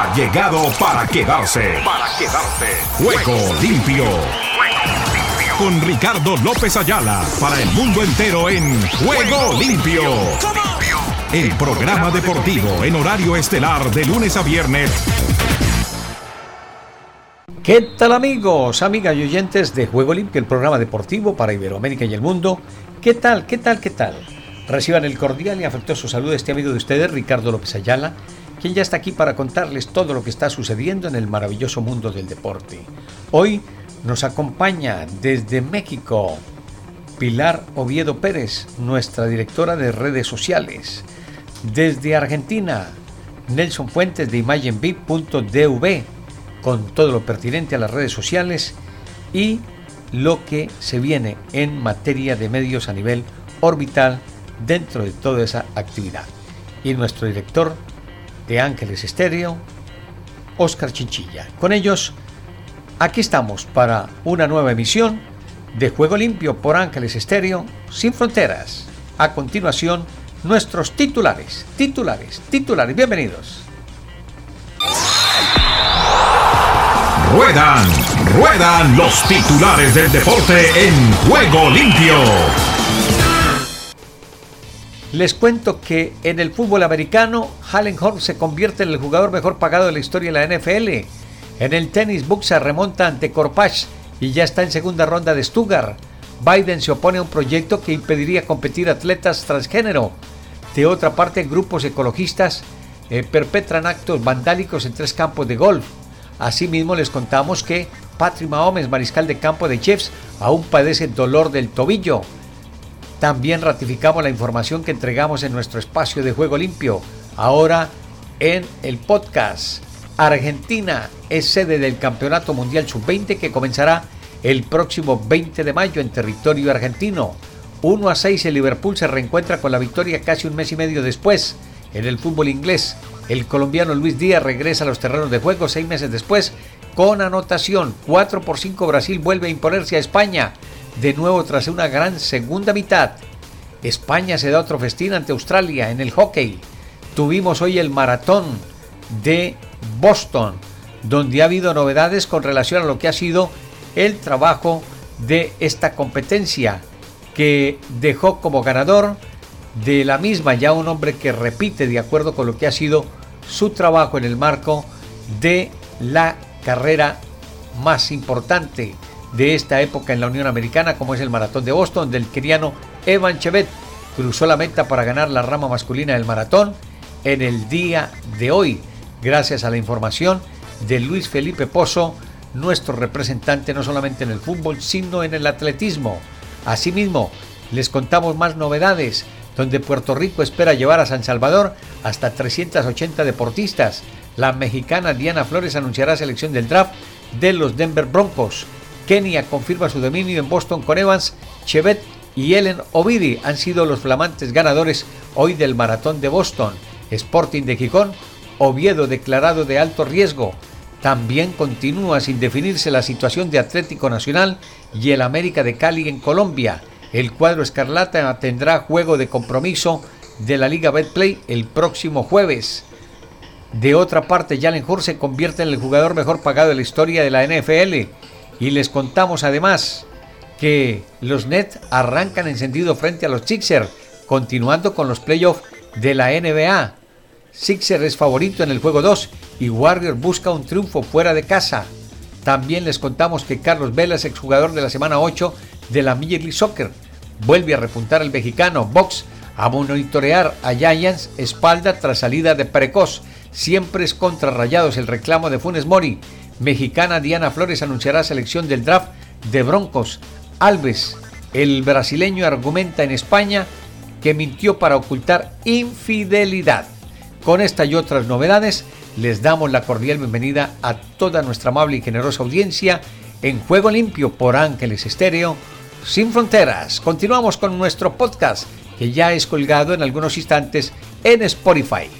ha llegado para quedarse. Para quedarse. Juego limpio. Con Ricardo López Ayala para el mundo entero en Juego limpio. El programa deportivo en horario estelar de lunes a viernes. ¿Qué tal amigos, amigas y oyentes de Juego Limpio, el programa deportivo para Iberoamérica y el mundo? ¿Qué tal, qué tal, qué tal? Reciban el cordial y afectuoso saludo de este amigo de ustedes, Ricardo López Ayala, quien ya está aquí para contarles todo lo que está sucediendo en el maravilloso mundo del deporte. Hoy nos acompaña desde México Pilar Oviedo Pérez, nuestra directora de redes sociales. Desde Argentina, Nelson Fuentes de imagenbip.dv, con todo lo pertinente a las redes sociales y lo que se viene en materia de medios a nivel orbital dentro de toda esa actividad. Y nuestro director de Ángeles Estéreo, Oscar Chinchilla. Con ellos, aquí estamos para una nueva emisión de Juego Limpio por Ángeles Estéreo, sin fronteras. A continuación, nuestros titulares, titulares, titulares. Bienvenidos. Ruedan, ruedan los titulares del deporte en Juego Limpio. Les cuento que en el fútbol americano, Hallen Horn se convierte en el jugador mejor pagado de la historia de la NFL. En el tenis, Buxa remonta ante Corpach y ya está en segunda ronda de Stuttgart. Biden se opone a un proyecto que impediría competir atletas transgénero. De otra parte, grupos ecologistas eh, perpetran actos vandálicos en tres campos de golf. Asimismo, les contamos que Patrick Mahomes, mariscal de campo de Chiefs, aún padece dolor del tobillo. También ratificamos la información que entregamos en nuestro espacio de juego limpio. Ahora en el podcast. Argentina es sede del Campeonato Mundial Sub-20 que comenzará el próximo 20 de mayo en territorio argentino. 1 a 6 el Liverpool se reencuentra con la victoria casi un mes y medio después. En el fútbol inglés, el colombiano Luis Díaz regresa a los terrenos de juego seis meses después con anotación. 4 por 5 Brasil vuelve a imponerse a España de nuevo tras una gran segunda mitad. España se da otro festín ante Australia en el hockey. Tuvimos hoy el maratón de Boston, donde ha habido novedades con relación a lo que ha sido el trabajo de esta competencia, que dejó como ganador de la misma ya un hombre que repite de acuerdo con lo que ha sido su trabajo en el marco de la carrera más importante de esta época en la Unión Americana, como es el Maratón de Boston, del keniano Evan Chevet. Cruzó la meta para ganar la rama masculina del maratón en el día de hoy, gracias a la información de Luis Felipe Pozo, nuestro representante no solamente en el fútbol, sino en el atletismo. Asimismo, les contamos más novedades, donde Puerto Rico espera llevar a San Salvador hasta 380 deportistas. La mexicana Diana Flores anunciará selección del draft de los Denver Broncos. Kenia confirma su dominio en Boston con Evans, Chevet y Ellen Ovidi han sido los flamantes ganadores hoy del Maratón de Boston. Sporting de Gijón, Oviedo declarado de alto riesgo. También continúa sin definirse la situación de Atlético Nacional y el América de Cali en Colombia. El cuadro escarlata tendrá juego de compromiso de la Liga Betplay el próximo jueves. De otra parte, Jalen Hurst se convierte en el jugador mejor pagado de la historia de la NFL y les contamos además que los Nets arrancan encendido frente a los Sixers, continuando con los playoffs de la NBA. Sixers es favorito en el juego 2 y Warriors busca un triunfo fuera de casa. También les contamos que Carlos Vela es exjugador de la semana 8 de la Major League Soccer. Vuelve a repuntar el mexicano Box a monitorear a Giants espalda tras salida de precoz. Siempre es contra Rayados el reclamo de Funes Mori mexicana Diana Flores anunciará selección del draft de Broncos. Alves, el brasileño, argumenta en España que mintió para ocultar infidelidad. Con esta y otras novedades, les damos la cordial bienvenida a toda nuestra amable y generosa audiencia en Juego Limpio por Ángeles Estéreo, sin fronteras. Continuamos con nuestro podcast que ya es colgado en algunos instantes en Spotify.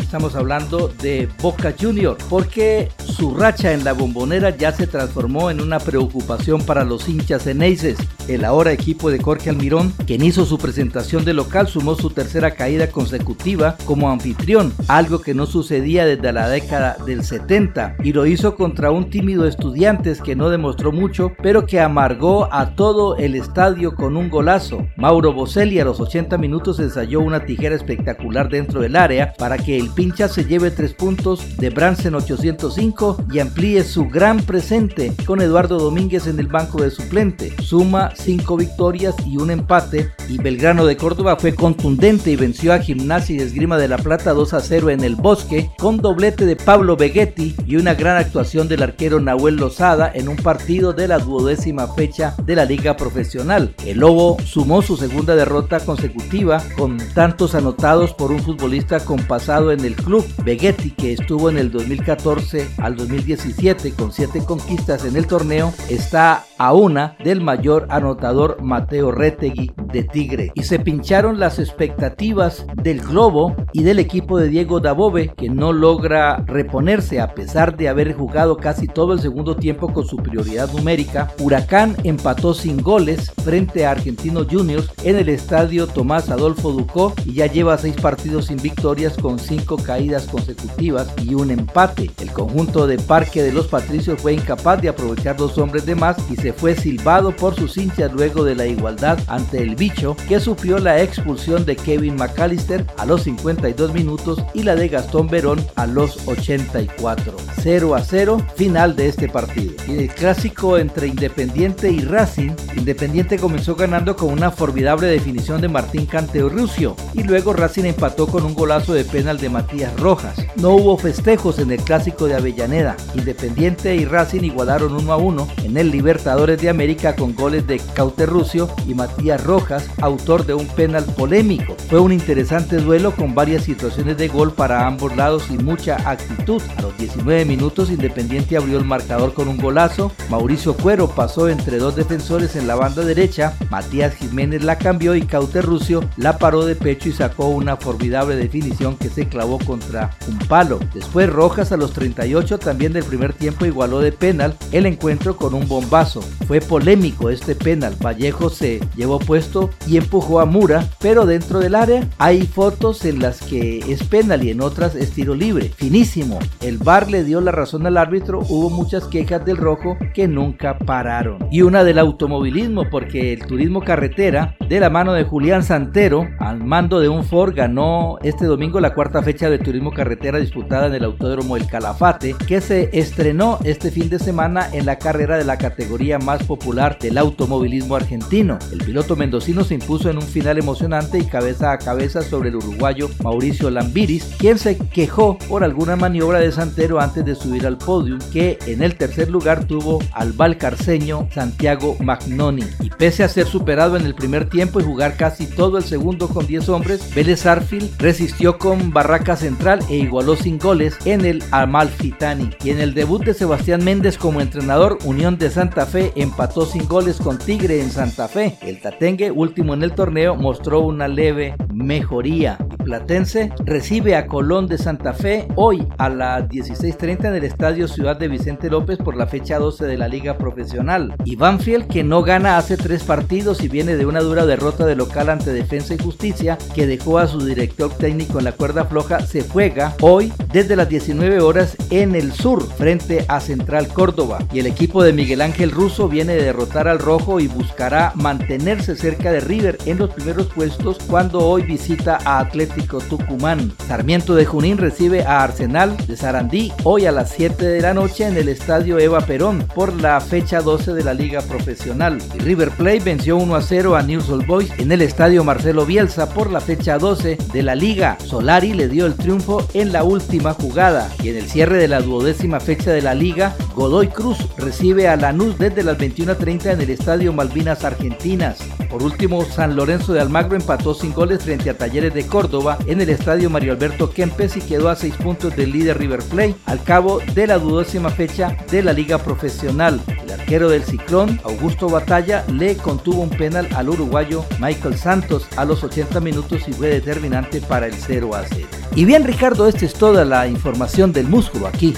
Estamos hablando de Boca Junior porque su racha en la bombonera ya se transformó en una preocupación para los hinchas eneises. El ahora equipo de Jorge Almirón, quien hizo su presentación de local, sumó su tercera caída consecutiva como anfitrión, algo que no sucedía desde la década del 70, y lo hizo contra un tímido estudiantes que no demostró mucho, pero que amargó a todo el estadio con un golazo. Mauro Boselli a los 80 minutos ensayó una tijera espectacular dentro del área para que el pincha se lleve tres puntos de Bransen 805 y amplíe su gran presente con Eduardo Domínguez en el banco de suplente. Suma cinco victorias y un empate y Belgrano de Córdoba fue contundente y venció a Gimnasia y Esgrima de la Plata 2 a 0 en el Bosque con doblete de Pablo Begetti y una gran actuación del arquero Nahuel Lozada en un partido de la duodécima fecha de la liga profesional. El Lobo sumó su segunda derrota consecutiva con tantos anotados por un futbolista con pasado en el club. Begetti, que estuvo en el 2014 al 2017 con siete conquistas en el torneo, está a una del mayor anotador Mateo Retegui de Tigre. Y se pincharon las expectativas del Globo y del equipo de Diego Dabove, que no logra reponerse a pesar de haber jugado casi todo el segundo tiempo con superioridad numérica. Huracán empató sin goles frente a Argentinos Juniors en el estadio Tomás Adolfo Ducó y ya lleva seis partidos sin victorias con caídas consecutivas y un empate. El conjunto de Parque de los Patricios fue incapaz de aprovechar dos hombres de más y se fue silbado por sus hinchas luego de la igualdad ante el bicho que sufrió la expulsión de Kevin McAllister a los 52 minutos y la de Gastón Verón a los 84. 0 a 0, final de este partido. Y el clásico entre Independiente y Racing, Independiente comenzó ganando con una formidable definición de Martín Canteo Rusio y luego Racing empató con un golazo de penal de Matías Rojas. No hubo festejos en el clásico de Avellaneda. Independiente y Racing igualaron 1 a 1 en el Libertadores de América con goles de Cauterrucio y Matías Rojas, autor de un penal polémico. Fue un interesante duelo con varias situaciones de gol para ambos lados y mucha actitud. A los 19 minutos Independiente abrió el marcador con un golazo. Mauricio Cuero pasó entre dos defensores en la banda derecha. Matías Jiménez la cambió y Cauterrucio la paró de pecho y sacó una formidable definición que se clavó contra un palo. Después Rojas a los 38 también del primer tiempo igualó de penal el encuentro con un bombazo. Fue polémico este penal. Vallejo se llevó puesto y empujó a Mura, pero dentro del área hay fotos en las que es penal y en otras es tiro libre. Finísimo. El VAR le dio la razón al árbitro. Hubo muchas quejas del rojo que nunca pararon. Y una del automovilismo porque el turismo carretera de la mano de Julián Santero al mando de un Ford ganó este domingo la cuarta fecha de turismo carretera disputada en el Autódromo El Calafate, que se estrenó este fin de semana en la carrera de la categoría más popular del automovilismo argentino. El piloto mendocino se impuso en un final emocionante y cabeza a cabeza sobre el uruguayo Mauricio Lambiris, quien se quejó por alguna maniobra de Santero antes de subir al podio, que en el tercer lugar tuvo al valcarceño Santiago Magnoni. Y pese a ser superado en el primer tiempo y jugar casi todo el segundo con 10 hombres, Vélez Arfield resistió con Central e igualó sin goles en el Amalfitani. Y en el debut de Sebastián Méndez como entrenador, Unión de Santa Fe empató sin goles con Tigre en Santa Fe. El Tatengue, último en el torneo, mostró una leve mejoría. Platense recibe a Colón de Santa Fe hoy a las 16.30 en el Estadio Ciudad de Vicente López por la fecha 12 de la Liga Profesional. Y Banfield, que no gana hace tres partidos y viene de una dura derrota de local ante Defensa y Justicia, que dejó a su director técnico en la cuerda floja se juega hoy desde las 19 horas en el sur frente a Central Córdoba y el equipo de Miguel Ángel Russo viene de derrotar al rojo y buscará mantenerse cerca de River en los primeros puestos cuando hoy visita a Atlético Tucumán. Sarmiento de Junín recibe a Arsenal de Sarandí hoy a las 7 de la noche en el estadio Eva Perón por la fecha 12 de la Liga Profesional. River Plate venció 1 a 0 a News Boys en el estadio Marcelo Bielsa por la fecha 12 de la Liga. Solari le dio el triunfo en la última jugada y en el cierre de la duodécima fecha de la liga, Godoy Cruz recibe a Lanús desde las 21.30 en el Estadio Malvinas Argentinas. Por último, San Lorenzo de Almagro empató sin goles frente a Talleres de Córdoba en el Estadio Mario Alberto Kempes y quedó a seis puntos del líder River Plate al cabo de la dudosima fecha de la Liga Profesional. El arquero del Ciclón, Augusto Batalla, le contuvo un penal al uruguayo Michael Santos a los 80 minutos y fue determinante para el 0 a 0. Y bien Ricardo, esta es toda la información del músculo aquí,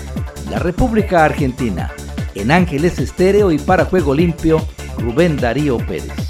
la República Argentina. En Ángeles Estéreo y para Juego Limpio, Rubén Darío Pérez.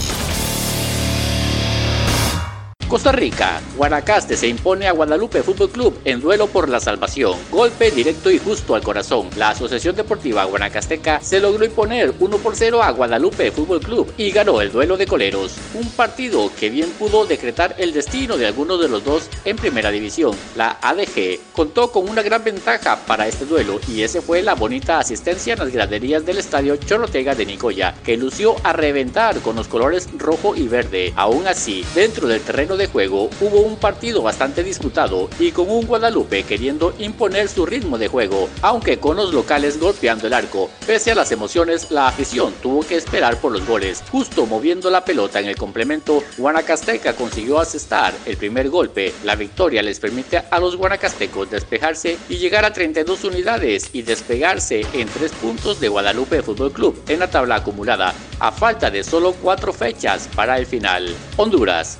Costa Rica, Guanacaste se impone a Guadalupe Fútbol Club en duelo por la salvación. Golpe directo y justo al corazón. La Asociación Deportiva Guanacasteca se logró imponer 1 por 0 a Guadalupe Fútbol Club y ganó el duelo de coleros. Un partido que bien pudo decretar el destino de alguno de los dos en primera división. La ADG contó con una gran ventaja para este duelo y ese fue la bonita asistencia en las graderías del estadio Chorotega de Nicoya, que lució a reventar con los colores rojo y verde. Aún así, dentro del terreno de de juego hubo un partido bastante disputado y con un Guadalupe queriendo imponer su ritmo de juego, aunque con los locales golpeando el arco. Pese a las emociones, la afición tuvo que esperar por los goles. Justo moviendo la pelota en el complemento, Guanacasteca consiguió asestar el primer golpe. La victoria les permite a los guanacastecos despejarse y llegar a 32 unidades y despegarse en 3 puntos de Guadalupe Fútbol Club en la tabla acumulada, a falta de solo 4 fechas para el final. Honduras.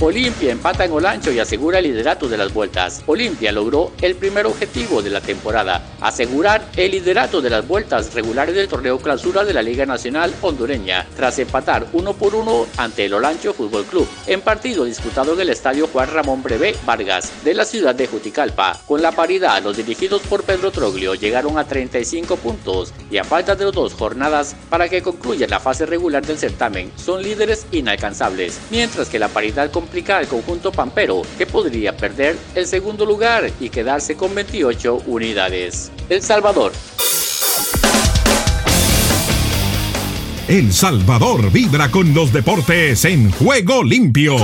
Olimpia empata en Olancho y asegura el liderato de las vueltas. Olimpia logró el primer objetivo de la temporada, asegurar el liderato de las vueltas regulares del torneo clausura de la Liga Nacional Hondureña, tras empatar uno por uno ante el Olancho Fútbol Club, en partido disputado en el estadio Juan Ramón Brevé Vargas de la ciudad de Juticalpa. Con la paridad, los dirigidos por Pedro Troglio llegaron a 35 puntos y a falta de dos jornadas para que concluya la fase regular del certamen, son líderes inalcanzables, mientras que la paridad con complica al conjunto pampero, que podría perder el segundo lugar y quedarse con 28 unidades. El Salvador. El Salvador vibra con los deportes en juego limpio.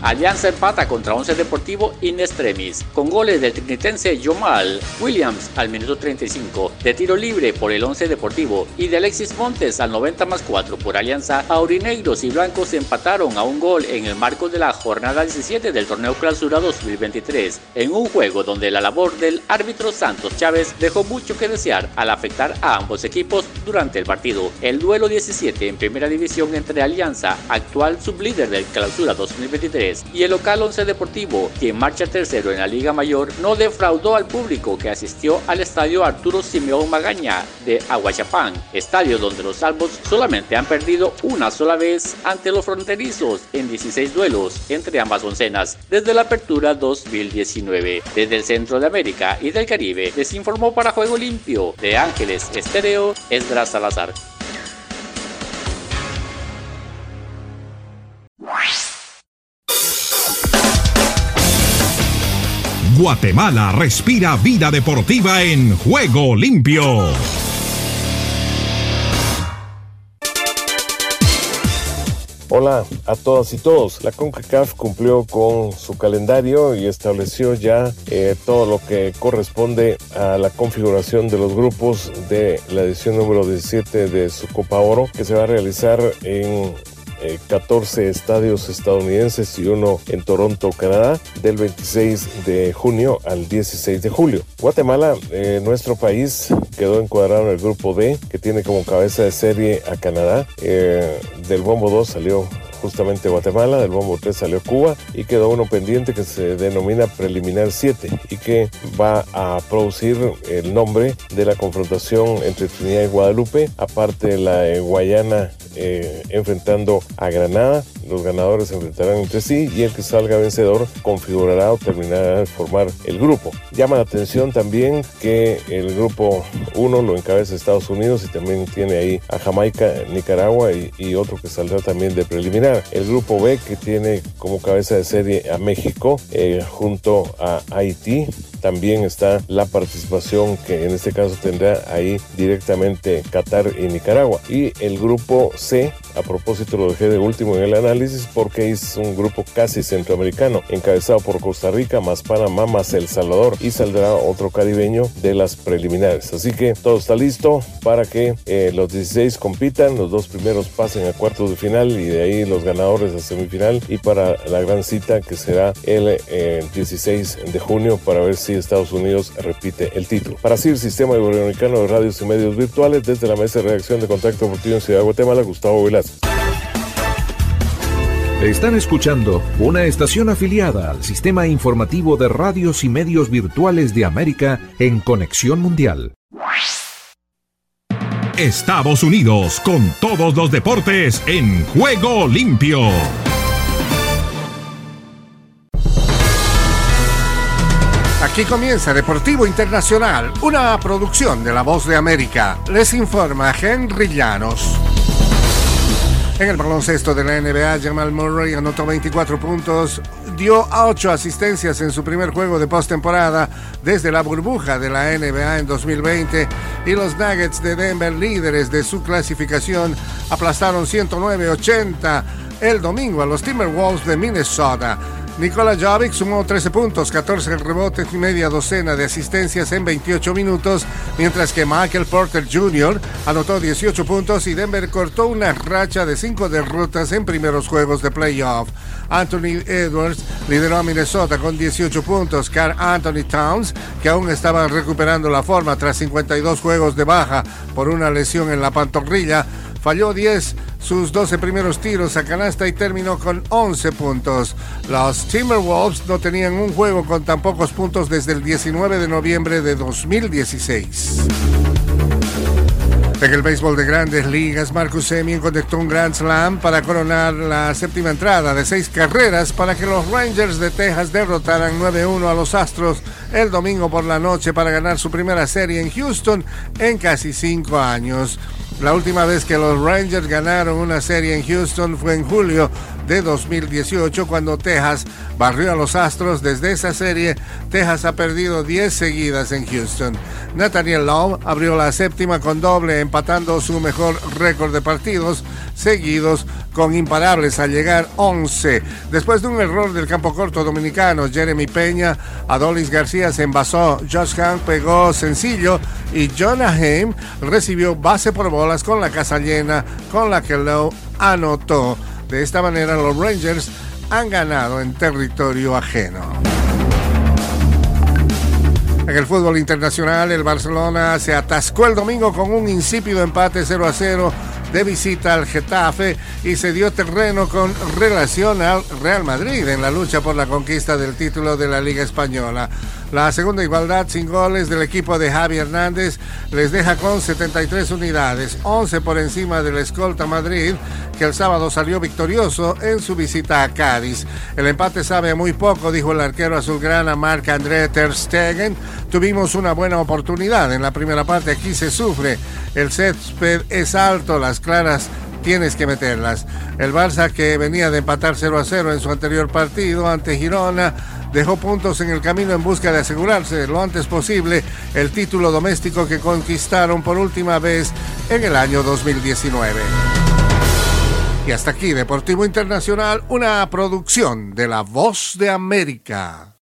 Alianza empata contra Once Deportivo in extremis, con goles del trinitense Yomal Williams al minuto 35, de tiro libre por el Once Deportivo y de Alexis Montes al 90 más 4 por Alianza. Aurinegros y Blancos empataron a un gol en el marco de la jornada 17 del torneo clausura 2023, en un juego donde la labor del árbitro Santos Chávez dejó mucho que desear al afectar a ambos equipos durante el partido. El duelo 17 en primera división entre Alianza, actual sublíder del clausura 2023, y el local Once Deportivo, quien marcha tercero en la Liga Mayor, no defraudó al público que asistió al estadio Arturo Simeón Magaña de Aguachapán, estadio donde los salvos solamente han perdido una sola vez ante los fronterizos en 16 duelos entre ambas oncenas desde la apertura 2019. Desde el centro de América y del Caribe les informó para Juego Limpio de Ángeles Estéreo Esdras Salazar. Guatemala respira vida deportiva en juego limpio. Hola a todas y todos. La CONCACAF cumplió con su calendario y estableció ya eh, todo lo que corresponde a la configuración de los grupos de la edición número 17 de su Copa Oro que se va a realizar en 14 eh, estadios estadounidenses y uno en Toronto, Canadá, del 26 de junio al 16 de julio. Guatemala, eh, nuestro país, quedó encuadrado en el grupo D, que tiene como cabeza de serie a Canadá. Eh, del bombo 2 salió justamente Guatemala, del bombo 3 salió Cuba y quedó uno pendiente que se denomina preliminar 7 y que va a producir el nombre de la confrontación entre Trinidad y Guadalupe, aparte de la Guayana eh, enfrentando a Granada los ganadores se enfrentarán entre sí y el que salga vencedor configurará o terminará de formar el grupo. Llama la atención también que el grupo 1 lo encabeza Estados Unidos y también tiene ahí a Jamaica, Nicaragua y, otro que saldrá también de preliminar. El grupo B que tiene como cabeza de serie a México eh, junto a Haití. También está la participación que en este caso tendrá ahí directamente Qatar y Nicaragua. Y el grupo C, a propósito lo dejé de último en el análisis porque es un grupo casi centroamericano, encabezado por Costa Rica, más Panamá, más El Salvador y saldrá otro caribeño de las preliminares. Así que todo está listo para que eh, los 16 compitan, los dos primeros pasen a cuartos de final y de ahí los ganadores a semifinal y para la gran cita que será el 16 eh, de junio para ver si Estados Unidos repite el título. Para CIR, Sistema Iberoamericano de Radios y Medios Virtuales, desde la Mesa de Reacción de Contacto Deportivo en Ciudad de Guatemala, Gustavo Velasco. Están escuchando una estación afiliada al Sistema Informativo de Radios y Medios Virtuales de América en Conexión Mundial. Estados Unidos con todos los deportes en juego limpio. Aquí comienza Deportivo Internacional, una producción de La Voz de América. Les informa Henry Llanos. En el baloncesto de la NBA, Jamal Murray anotó 24 puntos, dio 8 asistencias en su primer juego de postemporada desde la burbuja de la NBA en 2020 y los Nuggets de Denver, líderes de su clasificación, aplastaron 109-80 el domingo a los Timberwolves de Minnesota. Nikola Jovic sumó 13 puntos, 14 rebotes y media docena de asistencias en 28 minutos, mientras que Michael Porter Jr. anotó 18 puntos y Denver cortó una racha de 5 derrotas en primeros juegos de playoff. Anthony Edwards lideró a Minnesota con 18 puntos. Carl Anthony Towns, que aún estaba recuperando la forma tras 52 juegos de baja por una lesión en la pantorrilla, falló 10 sus 12 primeros tiros a canasta y terminó con 11 puntos. Los Timberwolves no tenían un juego con tan pocos puntos desde el 19 de noviembre de 2016. En el béisbol de grandes ligas, Marcus Semien conectó un Grand Slam para coronar la séptima entrada de seis carreras para que los Rangers de Texas derrotaran 9-1 a los Astros el domingo por la noche para ganar su primera serie en Houston en casi cinco años. La última vez que los Rangers ganaron una serie en Houston fue en julio de 2018 cuando Texas barrió a los Astros. Desde esa serie, Texas ha perdido 10 seguidas en Houston. Nathaniel Love abrió la séptima con doble, empatando su mejor récord de partidos seguidos con imparables al llegar 11. Después de un error del campo corto dominicano, Jeremy Peña, Adolis García se envasó, Josh Hunt pegó sencillo y Jonah Haim recibió base por bolas con la casa llena, con la que Lowe anotó. De esta manera los Rangers han ganado en territorio ajeno. En el fútbol internacional, el Barcelona se atascó el domingo con un insípido empate 0 a 0 de visita al Getafe y se dio terreno con relación al Real Madrid en la lucha por la conquista del título de la Liga Española. La segunda igualdad sin goles del equipo de Javi Hernández les deja con 73 unidades, 11 por encima del escolta Madrid, que el sábado salió victorioso en su visita a Cádiz. El empate sabe muy poco, dijo el arquero azulgrana Marc André Ter Stegen. Tuvimos una buena oportunidad en la primera parte, aquí se sufre. El césped es alto, las claras tienes que meterlas. El Barça que venía de empatar 0 a 0 en su anterior partido ante Girona dejó puntos en el camino en busca de asegurarse lo antes posible el título doméstico que conquistaron por última vez en el año 2019. Y hasta aquí Deportivo Internacional, una producción de La Voz de América.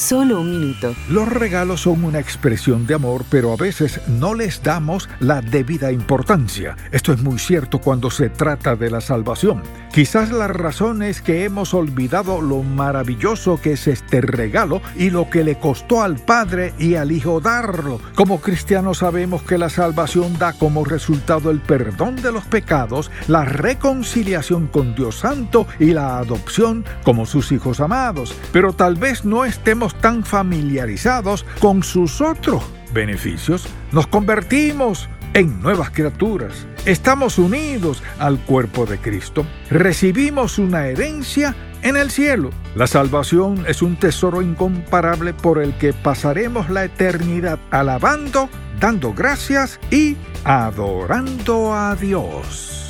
Solo un minuto. Los regalos son una expresión de amor, pero a veces no les damos la debida importancia. Esto es muy cierto cuando se trata de la salvación. Quizás la razón es que hemos olvidado lo maravilloso que es este regalo y lo que le costó al Padre y al Hijo darlo. Como cristianos sabemos que la salvación da como resultado el perdón de los pecados, la reconciliación con Dios Santo y la adopción como sus hijos amados. Pero tal vez no estemos tan familiarizados con sus otros beneficios, nos convertimos en nuevas criaturas. Estamos unidos al cuerpo de Cristo. Recibimos una herencia en el cielo. La salvación es un tesoro incomparable por el que pasaremos la eternidad alabando, dando gracias y adorando a Dios.